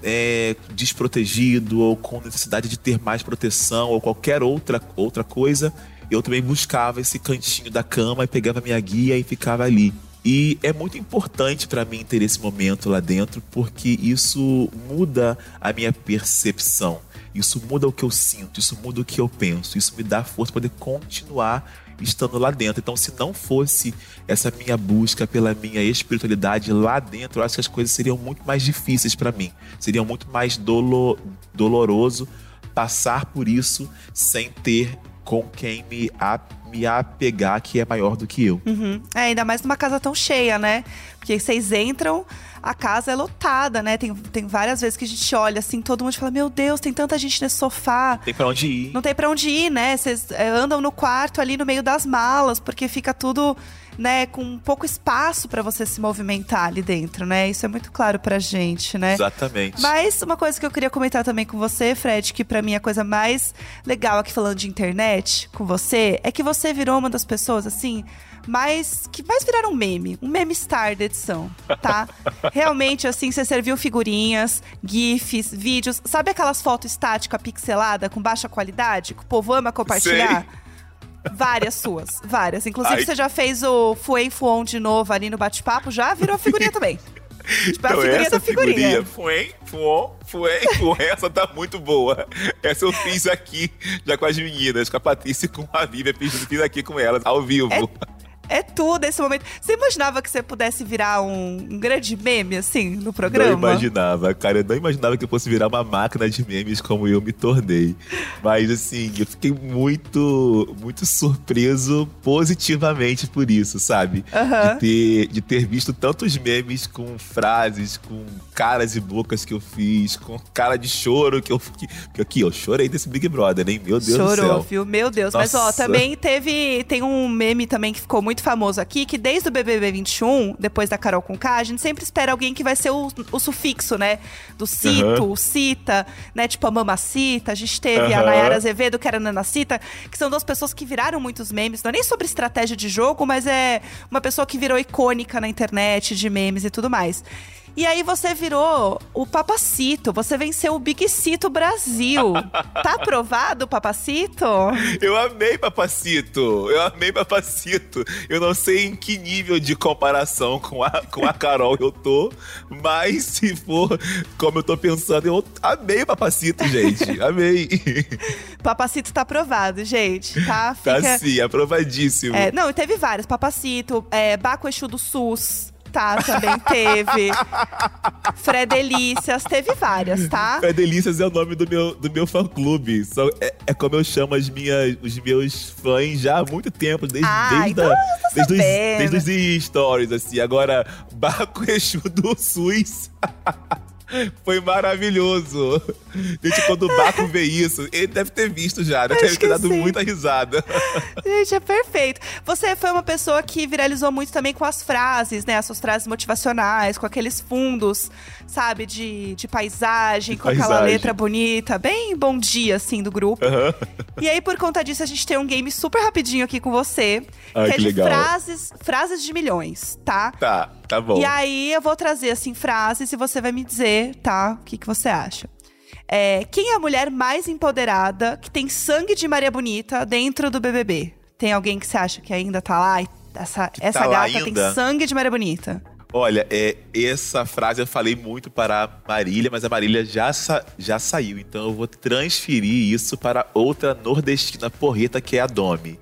Speaker 8: é, desprotegido ou com necessidade de ter mais proteção ou qualquer outra, outra coisa, eu também buscava esse cantinho da cama e pegava minha guia e ficava ali. E é muito importante para mim ter esse momento lá dentro, porque isso muda a minha percepção, isso muda o que eu sinto, isso muda o que eu penso, isso me dá força para poder continuar estando lá dentro. Então, se não fosse essa minha busca pela minha espiritualidade lá dentro, eu acho que as coisas seriam muito mais difíceis para mim, seriam muito mais dolo doloroso passar por isso sem ter com quem me, a, me apegar que é maior do que eu.
Speaker 2: Uhum. É, ainda mais numa casa tão cheia, né? Porque vocês entram, a casa é lotada, né? Tem, tem várias vezes que a gente olha assim, todo mundo fala: Meu Deus, tem tanta gente nesse sofá.
Speaker 8: Tem pra onde ir.
Speaker 2: Não tem pra onde ir, né? Vocês é, andam no quarto ali no meio das malas, porque fica tudo né, com pouco espaço para você se movimentar ali dentro, né? Isso é muito claro pra gente, né?
Speaker 8: Exatamente.
Speaker 2: Mas uma coisa que eu queria comentar também com você, Fred, que para mim a coisa mais legal aqui falando de internet com você, é que você virou uma das pessoas assim, mais que mais viraram um meme, um meme star da edição, tá? Realmente assim, você serviu figurinhas, gifs, vídeos, sabe aquelas fotos estática pixelada com baixa qualidade que o povo ama compartilhar?
Speaker 8: Sei.
Speaker 2: Várias suas, várias. Inclusive, Ai. você já fez o Fuei Fuon de novo ali no bate-papo, já virou figurinha também.
Speaker 8: Tipo, a então, figurinha essa da figurinha. figurinha Fuem, Fuon, Fuon, essa tá muito boa. Essa eu fiz aqui, já com as meninas, com a Patrícia e com a Vivian, fiz, fiz aqui com elas, ao vivo.
Speaker 2: É é tudo esse momento. Você imaginava que você pudesse virar um, grande meme, assim, no programa?
Speaker 8: Não imaginava, cara. Eu não imaginava que eu fosse virar uma máquina de memes como eu me tornei. Mas, assim, eu fiquei muito, muito surpreso positivamente por isso, sabe?
Speaker 2: Uhum.
Speaker 8: De, ter, de ter visto tantos memes com frases, com caras e bocas que eu fiz, com cara de choro que eu fiquei. Que aqui, eu chorei desse Big Brother, hein? Meu Deus
Speaker 2: Chorou,
Speaker 8: do céu. Chorou,
Speaker 2: viu? Meu Deus. Nossa. Mas, ó, também teve. Tem um meme também que ficou muito famoso aqui, que desde o BBB 21, depois da Carol Conká, a gente sempre espera alguém que vai ser o, o sufixo, né? Do cito, uhum. cita, né? Tipo a mamacita. A gente teve uhum. a Nayara Azevedo, que era a Nanacita, que são duas pessoas que viraram muitos memes. Não é nem sobre estratégia de jogo, mas é uma pessoa que virou icônica na internet, de memes e tudo mais. E aí você virou o Papacito. Você venceu o Big Cito Brasil. tá aprovado, Papacito?
Speaker 8: Eu amei Papacito. Eu amei Papacito. Eu não sei em que nível de comparação com a, com a Carol eu tô, mas se for como eu tô pensando, eu amei Papacito, gente. Amei.
Speaker 2: Papacito tá aprovado, gente. Tá,
Speaker 8: tá Fica... tá sim, aprovadíssimo.
Speaker 2: É, não, teve vários. Papacito, é, Baco Exu do SUS tá, também teve. Fredelícias, teve várias, tá?
Speaker 8: Fredelícias é o nome do meu, do meu fã-clube. É, é, como eu chamo as minhas, os meus fãs já há muito tempo, desde,
Speaker 2: ah,
Speaker 8: desde,
Speaker 2: então
Speaker 8: a, desde, os, desde os stories, assim. Agora, Baco Exu do SUS. Foi maravilhoso. Gente, quando o Baco vê isso, ele deve ter visto já, né? Deve ter dado sim. muita risada.
Speaker 2: Gente, é perfeito. Você foi uma pessoa que viralizou muito também com as frases, né? As suas frases motivacionais, com aqueles fundos, sabe? De, de paisagem, de com paisagem. aquela letra bonita, bem bom dia, assim, do grupo. Uhum. E aí, por conta disso, a gente tem um game super rapidinho aqui com você.
Speaker 8: Ai,
Speaker 2: que é
Speaker 8: que
Speaker 2: de
Speaker 8: legal.
Speaker 2: frases, frases de milhões, tá?
Speaker 8: Tá, tá bom.
Speaker 2: E aí eu vou trazer assim frases e você vai me dizer, tá? O que, que você acha? É, quem é a mulher mais empoderada que tem sangue de Maria Bonita dentro do BBB? Tem alguém que você acha que ainda tá lá? Essa, essa
Speaker 8: tá
Speaker 2: gata tem sangue de Maria Bonita.
Speaker 8: Olha, é, essa frase eu falei muito para a Marília, mas a Marília já, sa- já saiu. Então eu vou transferir isso para outra nordestina porreta, que é a Domi.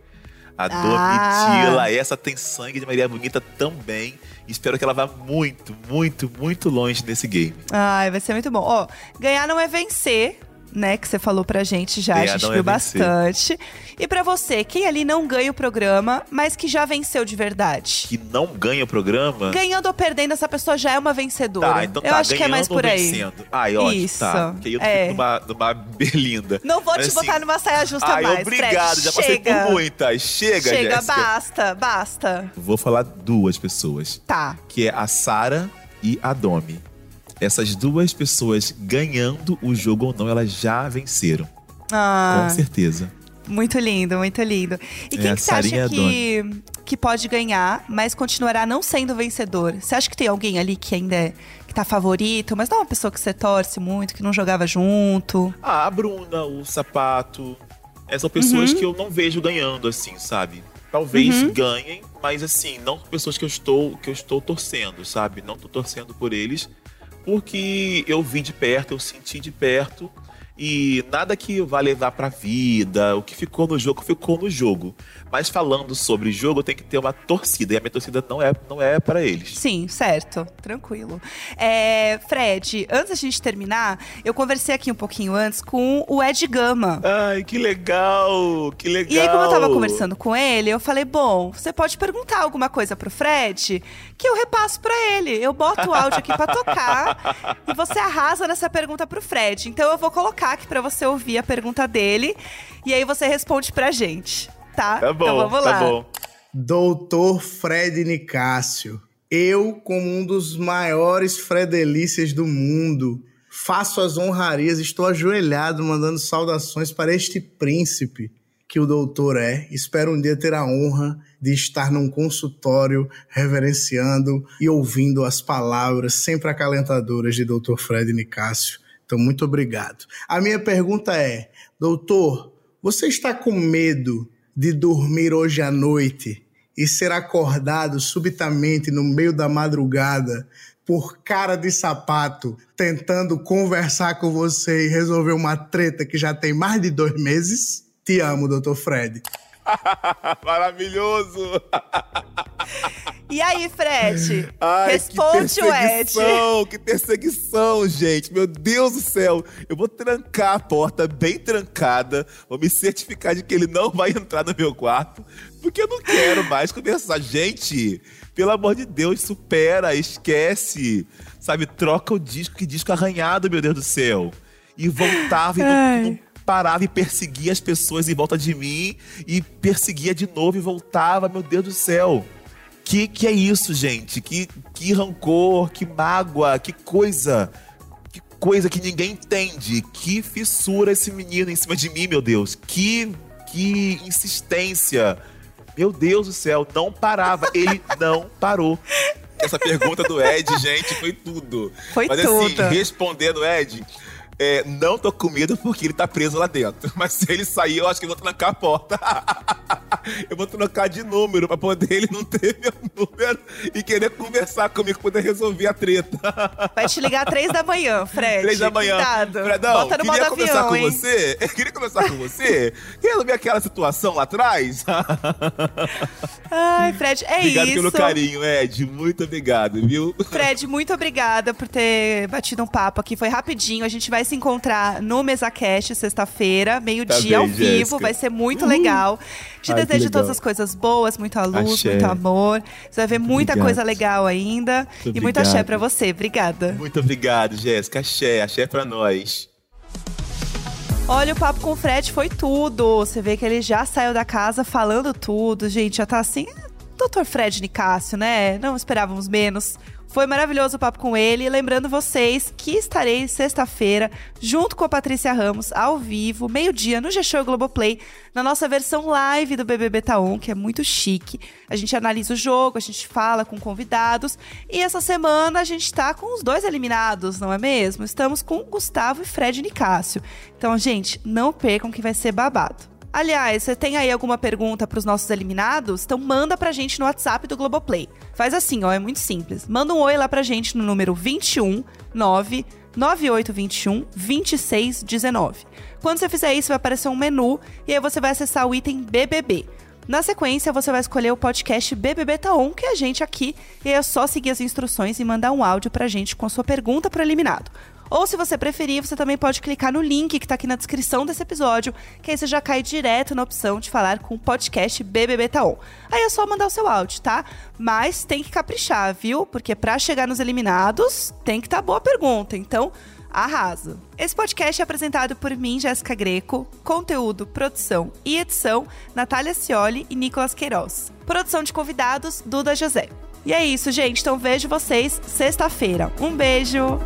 Speaker 8: A
Speaker 2: Ah.
Speaker 8: Domitila, essa tem sangue de Maria Bonita também. Espero que ela vá muito, muito, muito longe nesse game.
Speaker 2: Ai, vai ser muito bom. Ó, ganhar não é vencer, né? Que você falou pra gente já, a
Speaker 8: Ganhar
Speaker 2: gente
Speaker 8: é
Speaker 2: viu
Speaker 8: vencer.
Speaker 2: bastante. E pra você, quem ali não ganha o programa, mas que já venceu de verdade?
Speaker 8: Que não ganha o programa.
Speaker 2: Ganhando ou perdendo, essa pessoa já é uma vencedora.
Speaker 8: Tá, então
Speaker 2: Eu
Speaker 8: tá,
Speaker 2: acho que é mais por aí.
Speaker 8: vencendo. Ai, ótimo,
Speaker 2: Isso,
Speaker 8: tá. Porque aí eu
Speaker 2: é.
Speaker 8: fico numa, numa berlinda.
Speaker 2: Não vou
Speaker 8: Mas,
Speaker 2: te botar
Speaker 8: assim,
Speaker 2: numa saia justa
Speaker 8: Ai,
Speaker 2: mais,
Speaker 8: obrigado,
Speaker 2: Fred.
Speaker 8: já passei
Speaker 2: Chega.
Speaker 8: por muitas. Chega,
Speaker 2: Chega,
Speaker 8: Jéssica.
Speaker 2: basta, basta.
Speaker 8: Vou falar duas pessoas.
Speaker 2: Tá.
Speaker 8: que é a Sara e a Domi. Essas duas pessoas ganhando o jogo ou não, elas já venceram.
Speaker 2: Ah,
Speaker 8: Com certeza.
Speaker 2: muito lindo, muito lindo. E
Speaker 8: É,
Speaker 2: quem
Speaker 8: a
Speaker 2: que você acha
Speaker 8: Sarinha
Speaker 2: que, que pode ganhar, mas continuará não sendo vencedor? Você acha que tem alguém ali que ainda é, que tá favorito, mas não é uma pessoa que você torce muito, que não jogava junto?
Speaker 8: Ah, a Bruna, o Sapato. Essas são pessoas
Speaker 2: Uhum.
Speaker 8: que eu não vejo ganhando, assim, sabe? Talvez
Speaker 2: Uhum.
Speaker 8: ganhem, mas assim, não pessoas que eu estou que eu estou torcendo, sabe? Não tô torcendo por eles, porque eu vi de perto, eu senti de perto e nada que vá levar pra vida, o que ficou no jogo ficou no jogo. Mas falando sobre jogo, tem que ter uma torcida e a minha torcida não é não é para eles.
Speaker 2: Sim, certo. Tranquilo. É, Fred, antes da gente terminar, eu conversei aqui um pouquinho antes com o Ed Gama.
Speaker 8: Ai, que legal, que legal.
Speaker 2: E aí, como eu tava conversando com ele, eu falei: bom, você pode perguntar alguma coisa pro Fred que eu repasso pra ele. Eu boto o áudio aqui pra tocar e você arrasa nessa pergunta pro Fred. Então eu vou colocar pra você ouvir a pergunta dele e aí você responde pra gente, tá?
Speaker 8: Tá bom,
Speaker 2: então vamos
Speaker 8: tá
Speaker 2: lá.
Speaker 8: bom.
Speaker 6: Doutor Fred Nicásio, eu, como um dos maiores Fredelícias do mundo, faço as honrarias, estou ajoelhado mandando saudações para este príncipe que o doutor é. Espero um dia ter a honra de estar num consultório reverenciando e ouvindo as palavras sempre acalentadoras de doutor Fred Nicásio. Então, muito obrigado. A minha pergunta é, doutor, você está com medo de dormir hoje à noite e ser acordado subitamente no meio da madrugada por cara de sapato tentando conversar com você e resolver uma treta que já tem mais de dois meses? Te amo, doutor Fred.
Speaker 8: Maravilhoso!
Speaker 2: E aí, Fred?
Speaker 8: Ai,
Speaker 2: responde
Speaker 8: que
Speaker 2: o Ed.
Speaker 8: perseguição, que perseguição, gente. Meu Deus do céu. Eu vou trancar a porta bem trancada, vou me certificar de que ele não vai entrar no meu quarto, porque eu não quero mais conversar. Gente, pelo amor de Deus, supera, esquece. Sabe, troca o disco, que disco arranhado, meu Deus do céu. E voltava e não, não parava e perseguia as pessoas em volta de mim e perseguia de novo e voltava, meu Deus do céu. Que que é isso, gente? Que, que rancor, que mágoa, que coisa. Que coisa que ninguém entende. Que fissura esse menino em cima de mim, meu Deus. Que, que insistência. Meu Deus do céu, não parava. Ele não parou. Essa pergunta do Ed, gente, foi tudo.
Speaker 2: Foi
Speaker 8: Mas
Speaker 2: tudo.
Speaker 8: assim, respondendo, Ed, é, não tô com medo porque ele tá preso lá dentro. Mas se ele sair, eu acho que eu vou trancar a porta. eu vou trocar de número pra poder ele não ter meu número e querer conversar comigo, poder resolver a treta.
Speaker 2: Vai te ligar três da manhã, Fred.
Speaker 8: Três da manhã.
Speaker 2: Cuidado.
Speaker 8: Fredão,
Speaker 2: Bota no modo
Speaker 8: queria conversar
Speaker 2: avião,
Speaker 8: com
Speaker 2: hein?
Speaker 8: você. Queria conversar com você. Resolver aquela situação lá atrás.
Speaker 2: Ai, Fred, é
Speaker 8: obrigado
Speaker 2: isso.
Speaker 8: pelo carinho, Ed. Muito obrigado, viu?
Speaker 2: Fred, muito obrigada por ter batido um papo aqui. Foi rapidinho. A gente vai se encontrar no MesaCast sexta-feira, meio-dia
Speaker 8: Tá
Speaker 2: ao vivo. Vai ser muito legal. Te
Speaker 8: Ai,
Speaker 2: desejo todas as coisas boas, muita luz,
Speaker 8: Axé.
Speaker 2: muito amor. Você vai ver muita
Speaker 8: obrigado.
Speaker 2: coisa legal ainda.
Speaker 8: Muito
Speaker 2: e muito axé
Speaker 8: obrigado.
Speaker 2: pra você. Obrigada.
Speaker 8: Muito obrigado, Jéssica. Axé, axé pra nós.
Speaker 2: Olha, o papo com o Fred foi tudo. Você vê que ele já saiu da casa falando tudo. Gente, já tá assim. Dr. Fred Nicásio, né? Não esperávamos menos. Foi maravilhoso o papo com ele. Lembrando vocês que estarei sexta-feira, junto com a Patrícia Ramos, ao vivo, meio-dia, no G-Show Globoplay, na nossa versão live do BBB Taon, que é muito chique. A gente analisa o jogo, a gente fala com convidados. E essa semana a gente tá com os dois eliminados, não é mesmo? Estamos com Gustavo e Fred Nicásio. Então, gente, não percam que vai ser babado. Aliás, você tem aí alguma pergunta para os nossos eliminados? Então manda pra gente no WhatsApp do Globoplay. Faz assim, ó, é muito simples. Manda um oi lá pra gente no número 21 9 9821 2619. Quando você fizer isso, vai aparecer um menu e aí você vai acessar o item BBB. Na sequência, você vai escolher o podcast BBB Taon, que é a gente aqui, e é só seguir as instruções e mandar um áudio pra gente com a sua pergunta pro eliminado. Ou se você preferir, você também pode clicar no link que tá aqui na descrição desse episódio, que aí você já cai direto na opção de falar com o podcast BBB Taon. Aí é só mandar o seu áudio, tá? Mas tem que caprichar, viu? Porque para chegar nos eliminados, tem que estar tá boa pergunta. Então, arraso. Esse podcast é apresentado por mim, Jéssica Greco, conteúdo, produção e edição, Natália Cioli e Nicolas Queiroz. Produção de convidados, Duda José. E é isso, gente. Então vejo vocês sexta-feira. Um beijo!